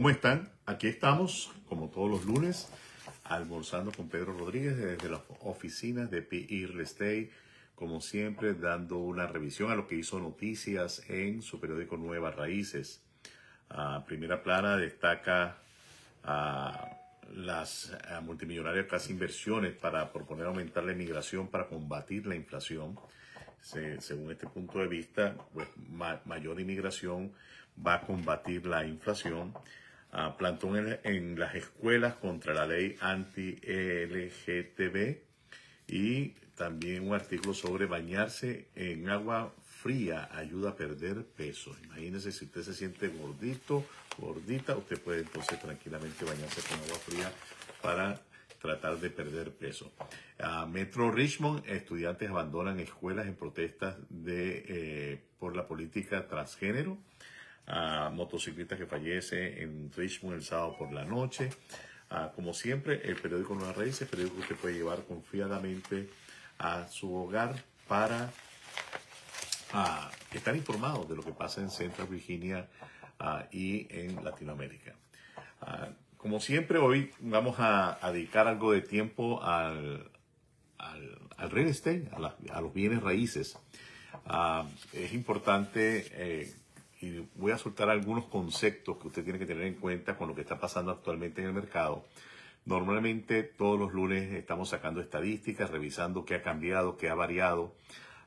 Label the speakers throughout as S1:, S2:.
S1: ¿Cómo están? Aquí estamos, como todos los lunes, almorzando con Pedro Rodríguez desde las oficinas de PI Real como siempre, dando una revisión a lo que hizo noticias en su periódico Nuevas Raíces. Primera plana destaca a las multimillonarias casi inversiones para proponer aumentar la inmigración para combatir la inflación. según este punto de vista, pues, mayor inmigración va a combatir la inflación plantón en, las escuelas contra la ley anti-LGTB y también un artículo sobre bañarse en agua fría ayuda a perder peso. Imagínese si usted se siente gordito, gordita, usted puede entonces tranquilamente bañarse con agua fría para tratar de perder peso. Metro Richmond, estudiantes abandonan escuelas en protestas de, eh, por la política transgénero a motociclista que fallece en Richmond el sábado por la noche. como siempre, el periódico Nueva Raíces, el periódico que puede llevar confiadamente a su hogar para estar informado de lo que pasa en Central Virginia y en Latinoamérica. como siempre, hoy vamos a, dedicar algo de tiempo al, al, real estate, a, los bienes raíces. es importante eh, y voy a soltar algunos conceptos que usted tiene que tener en cuenta con lo que está pasando actualmente en el mercado. Normalmente todos los lunes estamos sacando estadísticas, revisando qué ha cambiado, qué ha variado.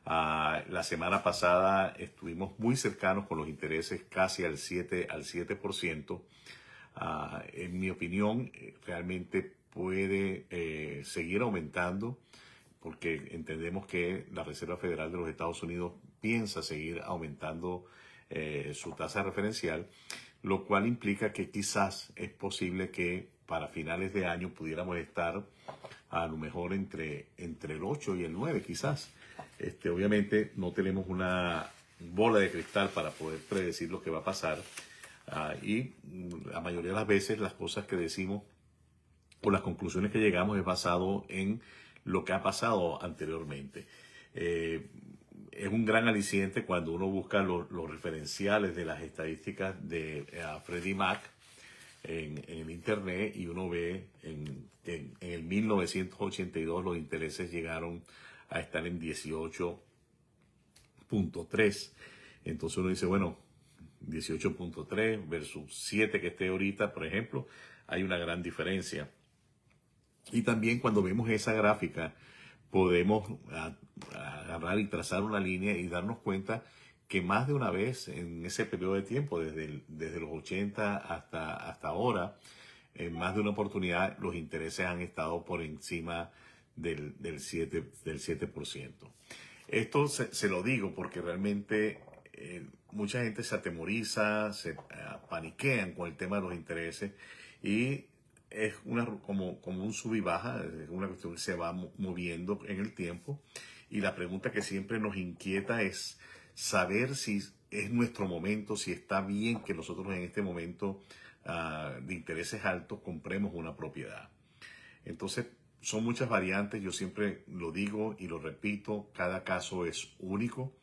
S1: Ah, la semana pasada estuvimos muy cercanos con los intereses casi al 7%. Al 7%. Ah, en mi opinión, realmente puede eh, seguir aumentando porque entendemos que la Reserva Federal de los Estados Unidos piensa seguir aumentando eh, su tasa referencial, lo cual implica que quizás es posible que para finales de año pudiéramos estar a lo mejor entre, entre el 8 y el 9 quizás. Este, obviamente no tenemos una bola de cristal para poder predecir lo que va a pasar ah, y la mayoría de las veces las cosas que decimos o las conclusiones que llegamos es basado en lo que ha pasado anteriormente. Eh, es un gran aliciente cuando uno busca los referenciales de las estadísticas de eh, Freddie Mac en, el Internet y uno ve en, en, el 1982 los intereses llegaron a estar en 18.3. Entonces uno dice, bueno, 18.3 versus 7 que esté ahorita, por ejemplo, hay una gran diferencia. Y también cuando vemos esa gráfica, podemos agarrar y trazar una línea y darnos cuenta que más de una vez en ese periodo de tiempo, desde, desde los 80 hasta, hasta ahora, en más de una oportunidad los intereses han estado por encima del, del 7%. Del 7%. Esto se, lo digo porque realmente eh, mucha gente se atemoriza, se uh, paniquean con el tema de los intereses y es una, como, como un sub y baja, es una cuestión que se va moviendo en el tiempo. Y la pregunta que siempre nos inquieta es saber si es nuestro momento, si está bien que nosotros en este momento ah, de intereses altos compremos una propiedad. Entonces, son muchas variantes, yo siempre lo digo y lo repito, cada caso es único.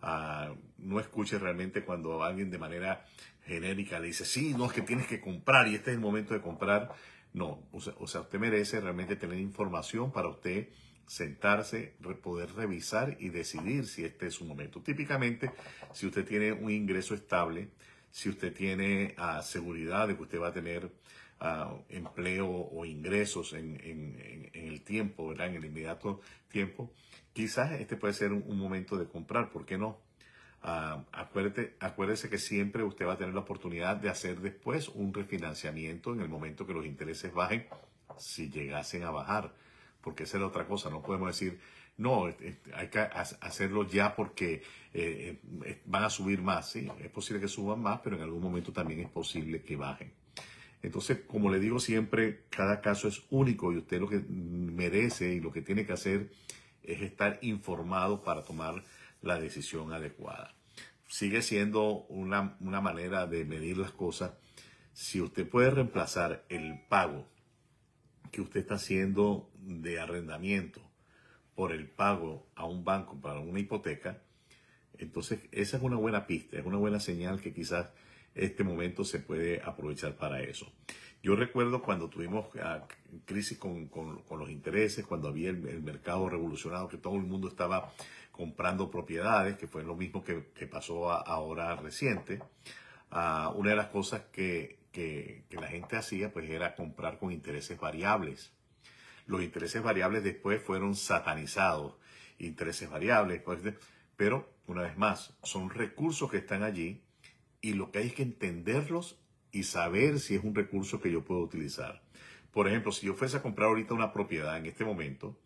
S1: Ah, no escuche realmente cuando alguien de manera genérica le dice, sí, no, es que tienes que comprar y este es el momento de comprar. No, o sea, usted merece realmente tener información para usted sentarse, poder revisar y decidir si este es su momento. Típicamente, si usted tiene un ingreso estable, si usted tiene uh, seguridad de que usted va a tener uh, empleo o ingresos en, el tiempo, ¿verdad? en el inmediato tiempo, quizás este puede ser un momento de comprar, ¿por qué no? Uh, acuérdese que siempre usted va a tener la oportunidad de hacer después un refinanciamiento en el momento que los intereses bajen, si llegasen a bajar, porque esa es la otra cosa, no podemos decir, no, hay que hacerlo ya porque eh, eh, van a subir más, sí, es posible que suban más, pero en algún momento también es posible que bajen. Entonces, como le digo siempre, cada caso es único y usted lo que merece y lo que tiene que hacer es estar informado para tomar la decisión adecuada. Sigue siendo una, manera de medir las cosas. Si usted puede reemplazar el pago que usted está haciendo de arrendamiento por el pago a un banco para una hipoteca, entonces esa es una buena pista, es una buena señal que quizás este momento se puede aprovechar para eso. Yo recuerdo cuando tuvimos ah, crisis con, los intereses, cuando había el, mercado revolucionado, que todo el mundo estaba comprando propiedades, que fue lo mismo que, pasó ahora reciente. Ah, una de las cosas que, la gente hacía pues era comprar con intereses variables. Los intereses variables después fueron satanizados. Intereses variables, pues, pero una vez más, son recursos que están allí y lo que hay es que entenderlos y saber si es un recurso que yo puedo utilizar. Por ejemplo, si yo fuese a comprar ahorita una propiedad en este momento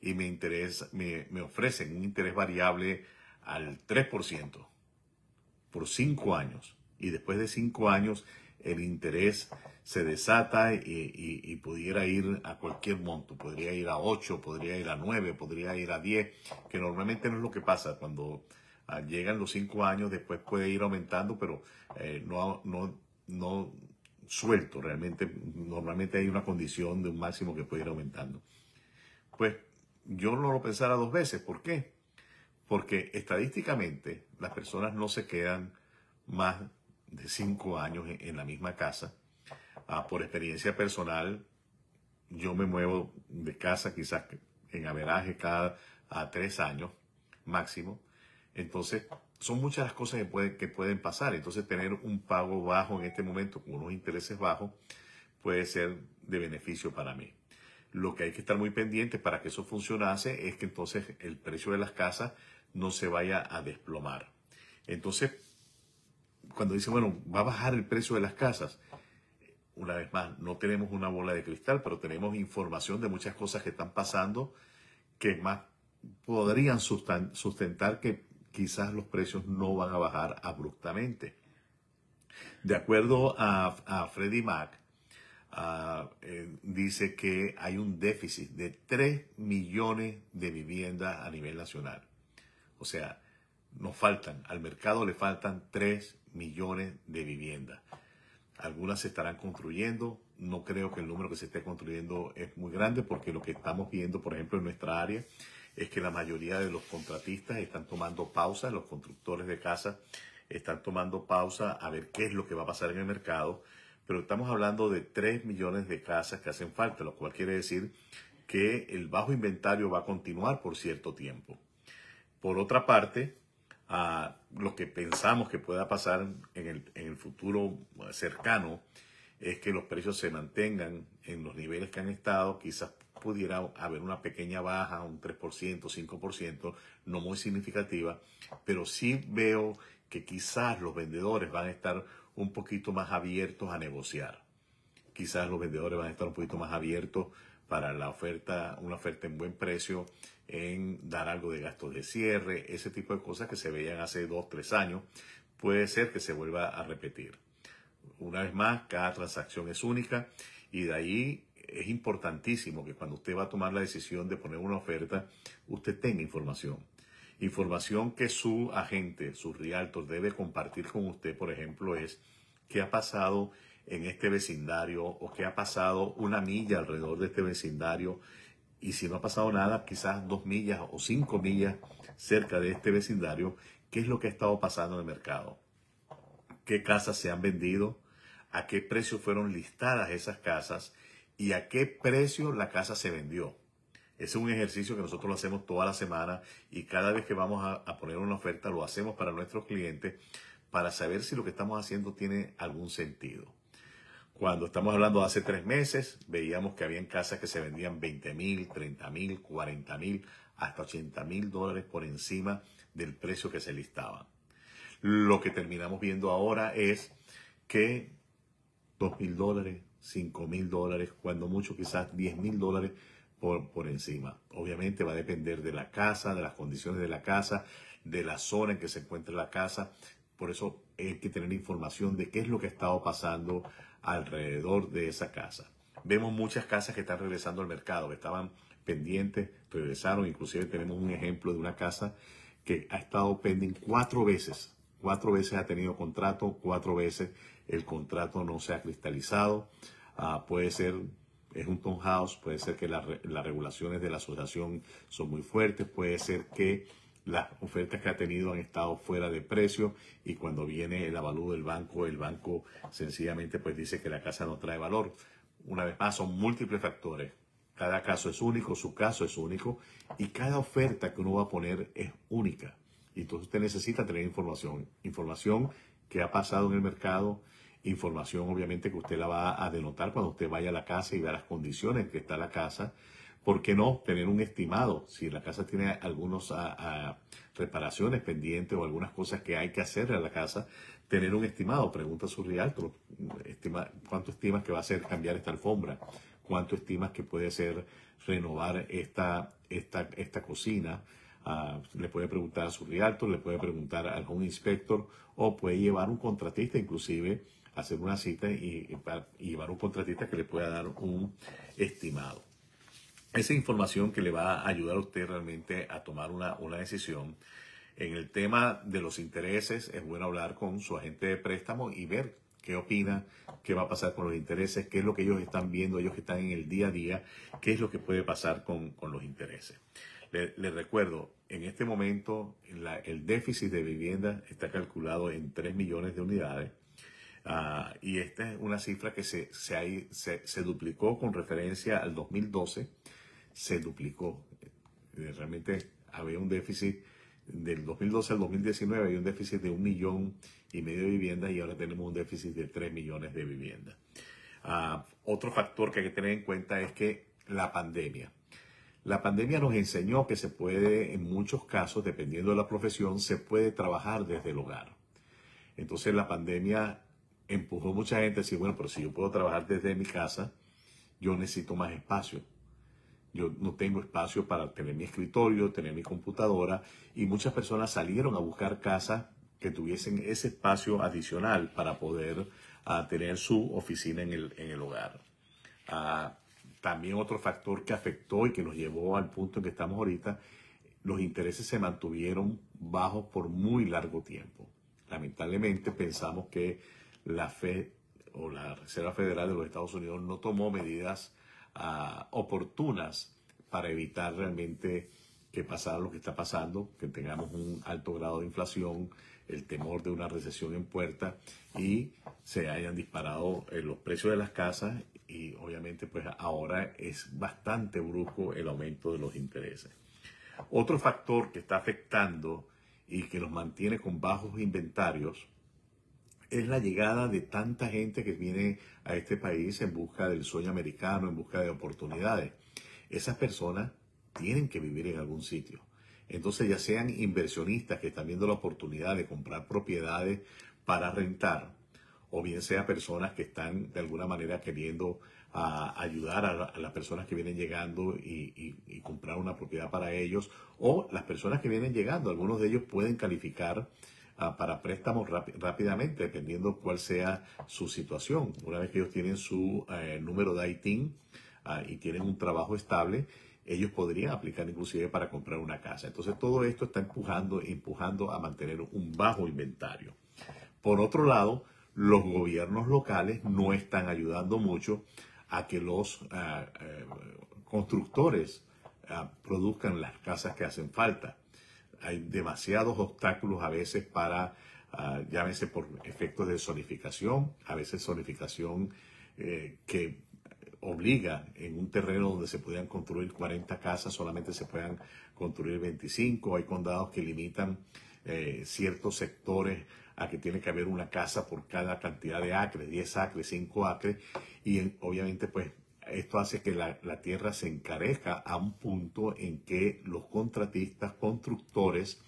S1: y me, interesa, me, ofrecen un interés variable al 3% por 5 años y después de 5 años el interés se desata y, pudiera ir a cualquier monto, podría ir a 8, podría ir a 9, podría ir a 10, que normalmente no es lo que pasa cuando Ah, llegan los cinco años, después puede ir aumentando, pero eh, no, no suelto realmente. Normalmente hay una condición de un máximo que puede ir aumentando. Pues yo no lo pensara dos veces. ¿Por qué? Porque estadísticamente las personas no se quedan más de cinco años en, la misma casa. Ah, por experiencia personal, yo me muevo de casa quizás en averaje cada a tres años máximo. Entonces, son muchas las cosas que, que pueden pasar. Entonces, tener un pago bajo en este momento con unos intereses bajos puede ser de beneficio para mí. Lo que hay que estar muy pendiente para que eso funcionase es que entonces el precio de las casas no se vaya a desplomar. Entonces, cuando dice, bueno, va a bajar el precio de las casas, una vez más, no tenemos una bola de cristal, pero tenemos información de muchas cosas que están pasando que más podrían sustentar que quizás los precios no van a bajar abruptamente. De acuerdo a, Freddie Mac, ah, eh, dice que hay un déficit de 3 millones de viviendas a nivel nacional. O sea, nos faltan, al mercado le faltan 3 millones de viviendas. Algunas se estarán construyendo, no creo que el número que se esté construyendo es muy grande porque lo que estamos viendo, por ejemplo, en nuestra área, es que la mayoría de los contratistas están tomando pausa, los constructores de casa están tomando pausa a ver qué es lo que va a pasar en el mercado, pero estamos hablando de 3 millones de casas que hacen falta, lo cual quiere decir que el bajo inventario va a continuar por cierto tiempo. Por otra parte, lo que pensamos que pueda pasar en el, en el futuro cercano es que los precios se mantengan en los niveles que han estado, quizás pudiera haber una pequeña baja, un 3%, 5%, no muy significativa, pero sí veo que quizás los vendedores van a estar un poquito más abiertos a negociar. Quizás los vendedores van a estar un poquito más abiertos para la oferta, una oferta en buen precio, en dar algo de gastos de cierre, ese tipo de cosas que se veían hace dos, tres años, puede ser que se vuelva a repetir. Una vez más, cada transacción es única y de ahí es importantísimo que cuando usted va a tomar la decisión de poner una oferta, usted tenga información. Información que su agente, su realtor debe compartir con usted, por ejemplo, es qué ha pasado en este vecindario o qué ha pasado una milla alrededor de este vecindario. Y si no ha pasado nada, quizás dos millas o cinco millas cerca de este vecindario, qué es lo que ha estado pasando en el mercado. ¿Qué casas se han vendido? ¿A qué precio fueron listadas esas casas? Y a qué precio la casa se vendió. Ese es un ejercicio que nosotros lo hacemos toda la semana y cada vez que vamos a, poner una oferta lo hacemos para nuestros clientes para saber si lo que estamos haciendo tiene algún sentido. Cuando estamos hablando de hace tres meses, veíamos que habían casas que se vendían 20 mil, 30 mil, 40 mil, hasta 80 mil dólares por encima del precio que se listaba. Lo que terminamos viendo ahora es que 2 mil dólares, 5 mil dólares, cuando mucho quizás 10 mil dólares por, por encima. Obviamente va a depender de la casa, de las condiciones de la casa, de la zona en que se encuentra la casa. Por eso hay que tener información de qué es lo que ha estado pasando alrededor de esa casa. Vemos muchas casas que están regresando al mercado, que estaban pendientes, regresaron. Inclusive tenemos un ejemplo de una casa que ha estado pendiente cuatro veces. Cuatro veces ha tenido contrato, cuatro veces el contrato no se ha cristalizado. Ah, puede ser, es un townhouse, puede ser que las regulaciones de la asociación son muy fuertes, puede ser que las ofertas que ha tenido han estado fuera de precio y cuando viene el avalúo del banco, el banco sencillamente pues dice que la casa no trae valor. Una vez más, son múltiples factores. Cada caso es único, su caso es único y cada oferta que uno va a poner es única. Entonces usted necesita tener información. Información que ha pasado en el mercado, información obviamente que usted la va a denotar cuando usted vaya a la casa y vea las condiciones en que está la casa ¿Por qué no tener un estimado? Si la casa tiene algunas reparaciones pendientes o algunas cosas que hay que hacer a la casa, tener un estimado. Pregunta a su realtor, ¿cuánto estimas que va a ser cambiar esta alfombra? ¿Cuánto estimas que puede ser renovar esta, esta, esta cocina? Le puede preguntar a su realtor, le puede preguntar a algún inspector o puede llevar un contratista inclusive hacer una cita y, llevar un contratista que le pueda dar un estimado esa información que le va a ayudar a usted realmente a tomar una, decisión. En el tema de los intereses, es bueno hablar con su agente de préstamo y ver qué opina, qué va a pasar con los intereses, qué es lo que ellos están viendo, ellos que están en el día a día, qué es lo que puede pasar con, los intereses. Les recuerdo, en este momento el déficit de vivienda está calculado en 3 millones de unidades. Ah, y esta es una cifra que se, se, se duplicó con referencia al 2012 se duplicó. Eh, realmente había un déficit del 2012 al 2019, había un déficit de un millón y medio de viviendas y ahora tenemos un déficit de 3 millones de viviendas. Ah, otro factor que hay que tener en cuenta es que la pandemia. La pandemia nos enseñó que se puede, en muchos casos, dependiendo de la profesión, se puede trabajar desde el hogar. Entonces la pandemia empujó a mucha gente a decir, bueno, pero si yo puedo trabajar desde mi casa, yo necesito más espacio. Yo no tengo espacio para tener mi escritorio, tener mi computadora y muchas personas salieron a buscar casas que tuviesen ese espacio adicional para poder ah, tener su oficina en el, hogar. Ah, también otro factor que afectó y que nos llevó al punto en que estamos ahorita, los intereses se mantuvieron bajos por muy largo tiempo. Lamentablemente pensamos que la Fed o la Reserva Federal de los Estados Unidos no tomó medidas oportunas para evitar realmente que pasara lo que está pasando, que tengamos un alto grado de inflación, el temor de una recesión en puerta y se hayan disparado eh, los precios de las casas y obviamente pues ahora es bastante brusco el aumento de los intereses. Otro factor que está afectando y que los mantiene con bajos inventarios es la llegada de tanta gente que viene a este país en busca del sueño americano, en busca de oportunidades. Esas personas tienen que vivir en algún sitio. Entonces, ya sean inversionistas que están viendo la oportunidad de comprar propiedades para rentar, o bien sea personas que están de alguna manera queriendo ah, ayudar a, las personas que vienen llegando y, comprar una propiedad para ellos, o las personas que vienen llegando, algunos de ellos pueden calificar Ah, para préstamos rápidamente, dependiendo cuál sea su situación. Una vez que ellos tienen su eh, número de ITIN ah, y tienen un trabajo estable, ellos podrían aplicar inclusive para comprar una casa. Entonces todo esto está empujando, empujando a mantener un bajo inventario. Por otro lado, los gobiernos locales no están ayudando mucho a que los eh, constructores produzcan las casas que hacen falta hay demasiados obstáculos a veces para, uh, llámese por efectos de zonificación, a veces zonificación eh, que obliga en un terreno donde se podían construir 40 casas, solamente se puedan construir 25. Hay condados que limitan eh, ciertos sectores a que tiene que haber una casa por cada cantidad de acres, 10 acres, 5 acres, y obviamente pues esto hace que la, tierra se encarezca a un punto en que los contratistas, constructores,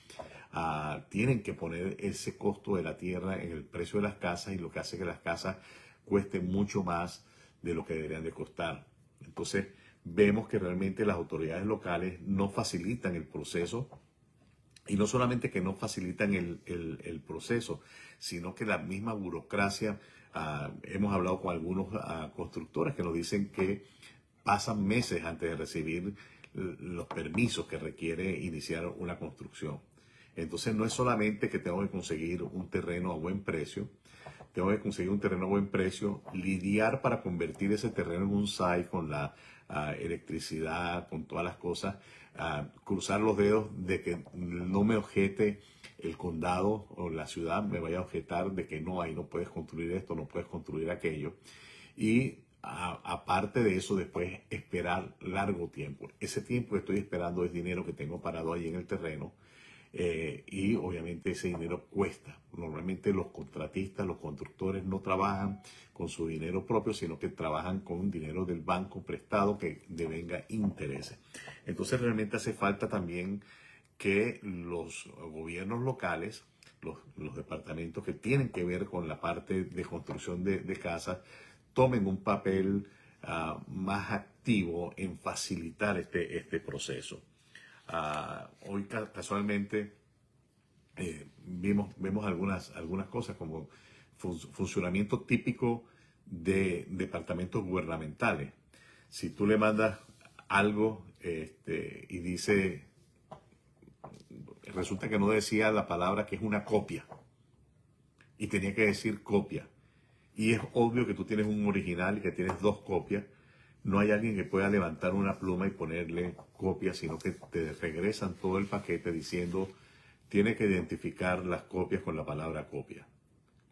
S1: ah, tienen que poner ese costo de la tierra en el precio de las casas y lo que hace que las casas cuesten mucho más de lo que deberían de costar. Entonces, vemos que realmente las autoridades locales no facilitan el proceso y no solamente que no facilitan el, el proceso, sino que la misma burocracia Ah, hemos hablado con algunos uh, constructores que nos dicen que pasan meses antes de recibir los permisos que requiere iniciar una construcción. Entonces no es solamente que tengo que conseguir un terreno a buen precio, tengo que conseguir un terreno a buen precio, lidiar para convertir ese terreno en un site con la electricidad, con todas las cosas, cruzar los dedos de que no me objete el condado o la ciudad, me vaya a objetar de que no, ahí no puedes construir esto, no puedes construir aquello. Y aparte de eso, después esperar largo tiempo. Ese tiempo que estoy esperando es dinero que tengo parado ahí en el terreno eh, y obviamente ese dinero cuesta. Normalmente los contratistas, los constructores no trabajan con su dinero propio, sino que trabajan con dinero del banco prestado que devenga intereses. Entonces realmente hace falta también que los gobiernos locales, los, departamentos que tienen que ver con la parte de construcción de, casas, tomen un papel ah, más activo en facilitar este, este proceso. Ah, hoy casualmente eh, vimos, vemos algunas, algunas cosas como funcionamiento típico de departamentos gubernamentales. Si tú le mandas algo este, y dice, resulta que no decía la palabra que es una copia y tenía que decir copia. Y es obvio que tú tienes un original y que tienes dos copias no hay alguien que pueda levantar una pluma y ponerle copia, sino que te regresan todo el paquete diciendo, tiene que identificar las copias con la palabra copia.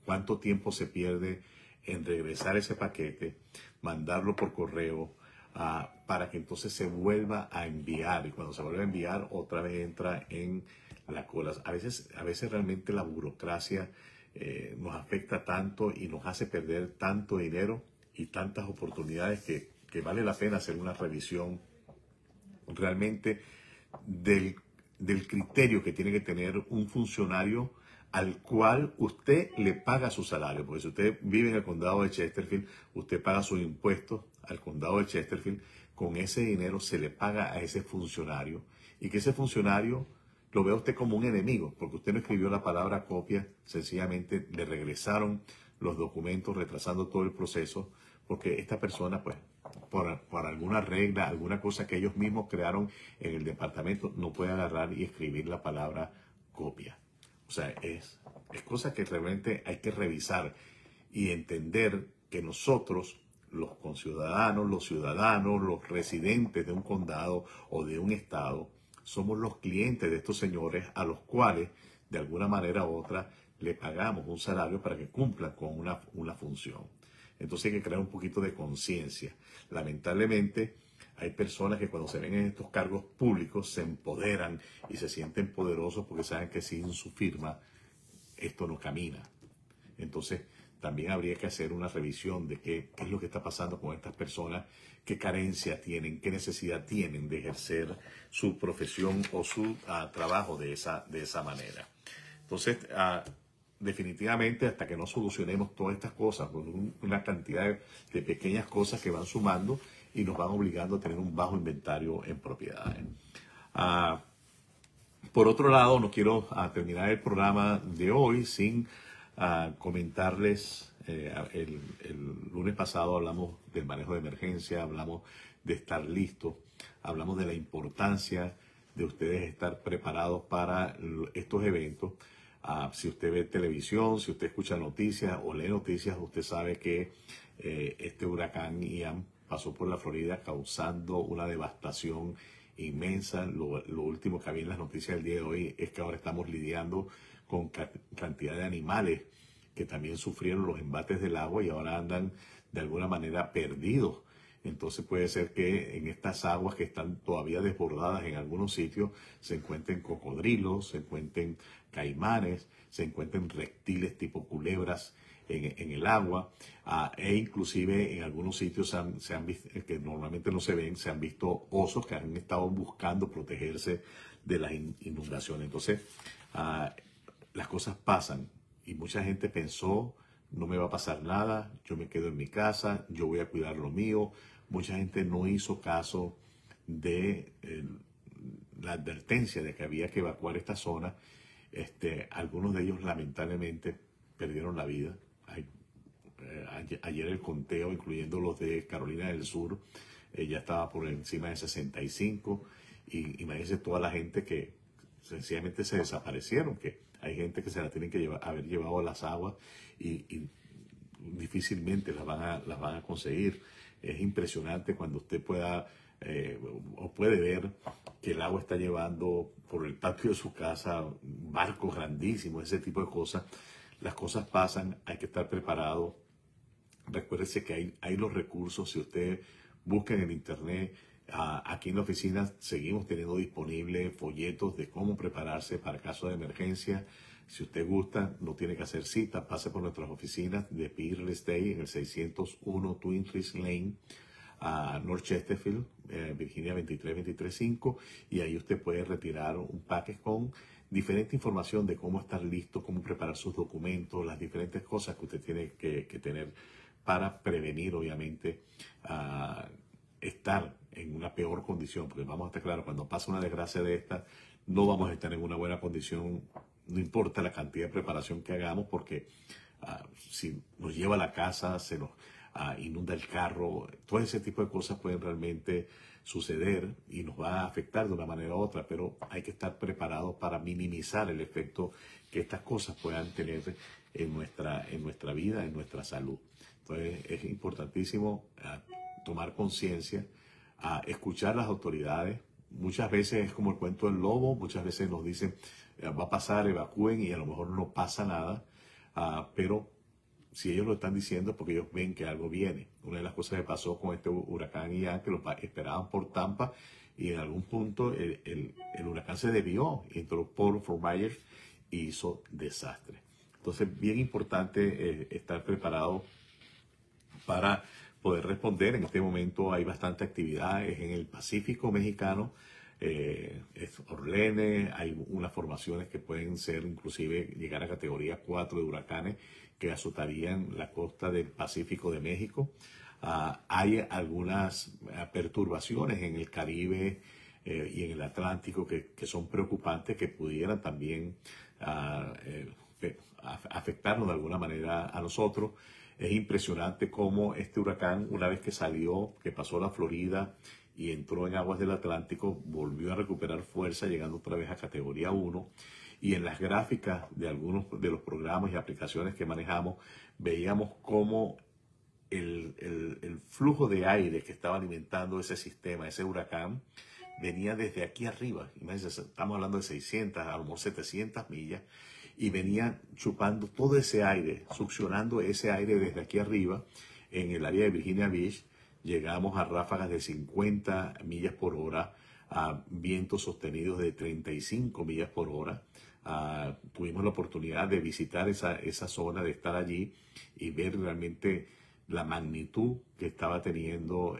S1: ¿Cuánto tiempo se pierde en regresar ese paquete, mandarlo por correo, ah, para que entonces se vuelva a enviar? Y cuando se vuelve a enviar, otra vez entra en la cola. A veces, a veces realmente la burocracia eh, nos afecta tanto y nos hace perder tanto dinero y tantas oportunidades que que vale la pena hacer una revisión realmente del, criterio que tiene que tener un funcionario al cual usted le paga su salario. Porque si usted vive en el condado de Chesterfield, usted paga sus impuestos al condado de Chesterfield. Con ese dinero se le paga a ese funcionario. Y que ese funcionario lo vea usted como un enemigo, porque usted no escribió la palabra copia, sencillamente le regresaron los documentos retrasando todo el proceso, porque esta persona pues por, alguna regla, alguna cosa que ellos mismos crearon en el departamento, no puede agarrar y escribir la palabra copia. O sea, es, es cosa que realmente hay que revisar y entender que nosotros, los conciudadanos, los ciudadanos, los residentes de un condado o de un estado, somos los clientes de estos señores a los cuales, de alguna manera u otra, le pagamos un salario para que cumplan con una, una función. Entonces hay que crear un poquito de conciencia. Lamentablemente hay personas que cuando se ven en estos cargos públicos se empoderan y se sienten poderosos porque saben que sin su firma esto no camina. Entonces también habría que hacer una revisión de qué, es lo que está pasando con estas personas, qué carencia tienen, qué necesidad tienen de ejercer su profesión o su ah, trabajo de esa, de esa manera. Entonces, uh, definitivamente hasta que no solucionemos todas estas cosas, con una cantidad de, pequeñas cosas que van sumando y nos van obligando a tener un bajo inventario en propiedades. Ah, por otro lado, no quiero ah, terminar el programa de hoy sin ah, comentarles, eh, el, lunes pasado hablamos del manejo de emergencia, hablamos de estar listos, hablamos de la importancia de ustedes estar preparados para estos eventos. Si usted ve televisión, si usted escucha noticias o lee noticias, usted sabe que eh, este huracán Ian pasó por la Florida causando una devastación inmensa. Lo, último que había en las noticias del día de hoy es que ahora estamos lidiando con cantidad de animales que también sufrieron los embates del agua y ahora andan de alguna manera perdidos. Entonces puede ser que en estas aguas que están todavía desbordadas en algunos sitios se encuentren cocodrilos, se encuentren caimanes, se encuentran reptiles tipo culebras en, el agua ah, e inclusive en algunos sitios se han, visto, que normalmente no se ven, se han visto osos que han estado buscando protegerse de las inundaciones. Entonces, ah, las cosas pasan y mucha gente pensó, no me va a pasar nada, yo me quedo en mi casa, yo voy a cuidar lo mío. Mucha gente no hizo caso de la advertencia de que había que evacuar esta zona este, algunos de ellos lamentablemente perdieron la vida. Eh, ayer el conteo, incluyendo los de Carolina del Sur, eh, ya estaba por encima de 65. Y imagínense toda la gente que sencillamente se desaparecieron, que hay gente que se la tienen que llevar, haber llevado a las aguas y, difícilmente las van a, las van a conseguir. Es impresionante cuando usted pueda eh, o puede ver que el agua está llevando por el patio de su casa barcos grandísimos, ese tipo de cosas. Las cosas pasan, hay que estar preparado. Recuérdese que hay, hay los recursos, si usted busca en el internet, aquí en la oficina seguimos teniendo disponibles folletos de cómo prepararse para casos de emergencia. Si usted gusta, no tiene que hacer cita, pase por nuestras oficinas de Peer Estate en el 601 Twin Trees Lane a North Chesterfield, eh, Virginia 23235, y ahí usted puede retirar un paquete con diferente información de cómo estar listo, cómo preparar sus documentos, las diferentes cosas que usted tiene que, tener para prevenir, obviamente, estar en una peor condición, porque vamos a estar claros, cuando pasa una desgracia de esta, no vamos a estar en una buena condición, no importa la cantidad de preparación que hagamos, porque ah, si nos lleva a la casa, se nos inunda el carro, todo ese tipo de cosas pueden realmente suceder y nos va a afectar de una manera u otra, pero hay que estar preparados para minimizar el efecto que estas cosas puedan tener en nuestra, en nuestra vida, en nuestra salud. Entonces es importantísimo ah, tomar conciencia, a escuchar las autoridades. Muchas veces es como el cuento del lobo, muchas veces nos dicen va a pasar, evacúen y a lo mejor no pasa nada, ah, pero si ellos lo están diciendo es porque ellos ven que algo viene. Una de las cosas que pasó con este huracán Ian, que lo esperaban por Tampa y en algún punto el, huracán se debió, entró por Fort Myers y hizo desastre. Entonces, bien importante eh, estar preparado para poder responder. En este momento hay bastante actividad en el Pacífico mexicano. Eh, es Orlene, hay unas formaciones que pueden ser inclusive llegar a categoría 4 de huracanes que azotarían la costa del Pacífico de México. Ah, hay algunas ah, perturbaciones en el Caribe eh, y en el Atlántico que, son preocupantes, que pudieran también ah, eh, afectarnos de alguna manera a nosotros. Es impresionante cómo este huracán, una vez que salió, que pasó la Florida y entró en aguas del Atlántico, volvió a recuperar fuerza, llegando otra vez a categoría 1 y en las gráficas de algunos de los programas y aplicaciones que manejamos veíamos cómo el, flujo de aire que estaba alimentando ese sistema, ese huracán, venía desde aquí arriba. Imagínense, estamos hablando de 600, a lo mejor 700 millas, y venía chupando todo ese aire, succionando ese aire desde aquí arriba en el área de Virginia Beach. Llegamos a ráfagas de 50 millas por hora, a vientos sostenidos de 35 millas por hora. Ah, tuvimos la oportunidad de visitar esa, esa zona, de estar allí y ver realmente la magnitud que estaba teniendo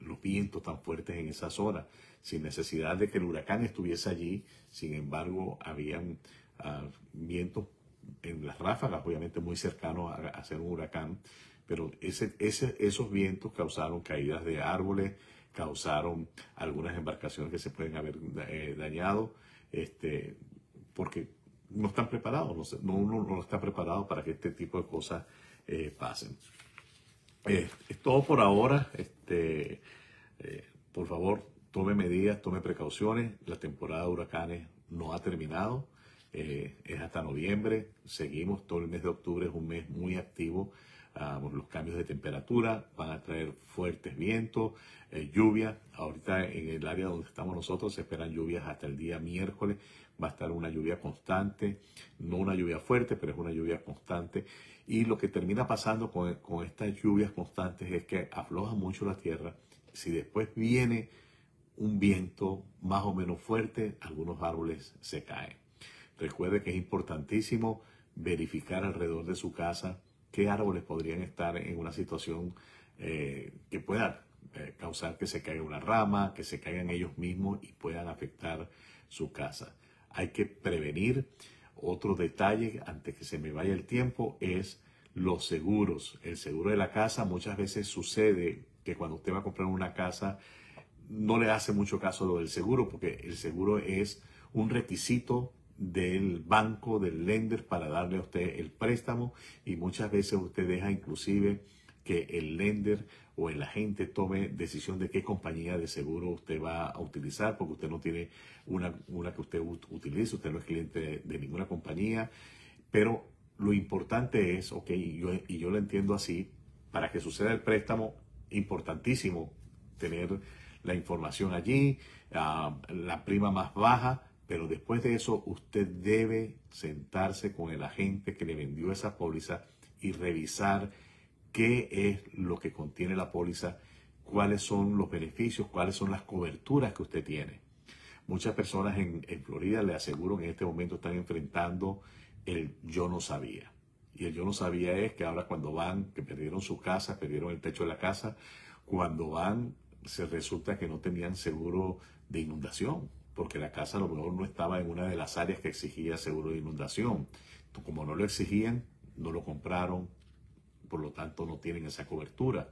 S1: los vientos tan fuertes en esa zona, sin necesidad de que el huracán estuviese allí. Sin embargo, habían ah, vientos en las ráfagas, obviamente muy cercanos a, ser un huracán, pero ese, ese, esos vientos causaron caídas de árboles, causaron algunas embarcaciones que se pueden haber eh, dañado. Este, porque no están preparados, no, uno no está preparado para que este tipo de cosas eh, pasen. Eh, es todo por ahora. Este, por favor, tome medidas, tome precauciones. La temporada de huracanes no ha terminado. es hasta noviembre. Seguimos todo el mes de octubre, es un mes muy activo. Ah, los cambios de temperatura van a traer fuertes vientos, lluvia. Ahorita en el área donde estamos nosotros se esperan lluvias hasta el día miércoles va a estar una lluvia constante, no una lluvia fuerte, pero es una lluvia constante. Y lo que termina pasando con, estas lluvias constantes es que afloja mucho la tierra. Si después viene un viento más o menos fuerte, algunos árboles se caen. Recuerde que es importantísimo verificar alrededor de su casa qué árboles podrían estar en una situación eh, que pueda eh, causar que se caiga una rama, que se caigan ellos mismos y puedan afectar su casa hay que prevenir. Otro detalle, antes que se me vaya el tiempo, es los seguros. El seguro de la casa muchas veces sucede que cuando usted va a comprar una casa no le hace mucho caso lo del seguro porque el seguro es un requisito del banco, del lender para darle a usted el préstamo. Y muchas veces usted deja inclusive que el lender o el agente tome decisión de qué compañía de seguro usted va a utilizar, porque usted no tiene una, una que usted utilice, usted no es cliente de, ninguna compañía, pero lo importante es, ok, y yo, y yo lo entiendo así, para que suceda el préstamo, importantísimo tener la información allí, ah, la prima más baja, pero después de eso usted debe sentarse con el agente que le vendió esa póliza y revisar qué es lo que contiene la póliza, cuáles son los beneficios, cuáles son las coberturas que usted tiene. Muchas personas en, Florida, le aseguro que en este momento están enfrentando el yo no sabía. Y el yo no sabía es que ahora cuando van, que perdieron su casa, perdieron el techo de la casa, cuando van se resulta que no tenían seguro de inundación, porque la casa a lo mejor no estaba en una de las áreas que exigía seguro de inundación. Como no lo exigían, no lo compraron, por lo tanto no tienen esa cobertura.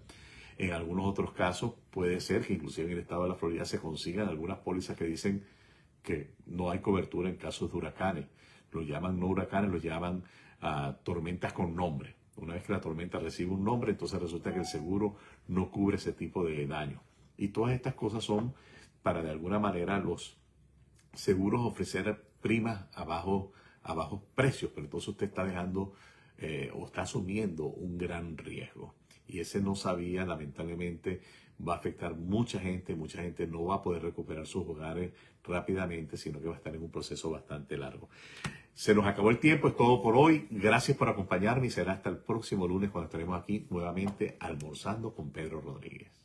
S1: En algunos otros casos puede ser que inclusive en el estado de la Florida se consigan algunas pólizas que dicen que no hay cobertura en casos de huracanes. Lo llaman no huracanes, lo llaman uh, tormentas con nombre. Una vez que la tormenta recibe un nombre, entonces resulta que el seguro no cubre ese tipo de daño. Y todas estas cosas son para de alguna manera los seguros ofrecer primas a, bajo, a bajos precios, pero entonces usted está dejando eh, o está asumiendo un gran riesgo. Y ese no sabía, lamentablemente, va a afectar mucha gente, mucha gente no va a poder recuperar sus hogares rápidamente, sino que va a estar en un proceso bastante largo. Se nos acabó el tiempo, es todo por hoy. Gracias por acompañarme y será hasta el próximo lunes cuando estaremos aquí nuevamente almorzando con Pedro Rodríguez.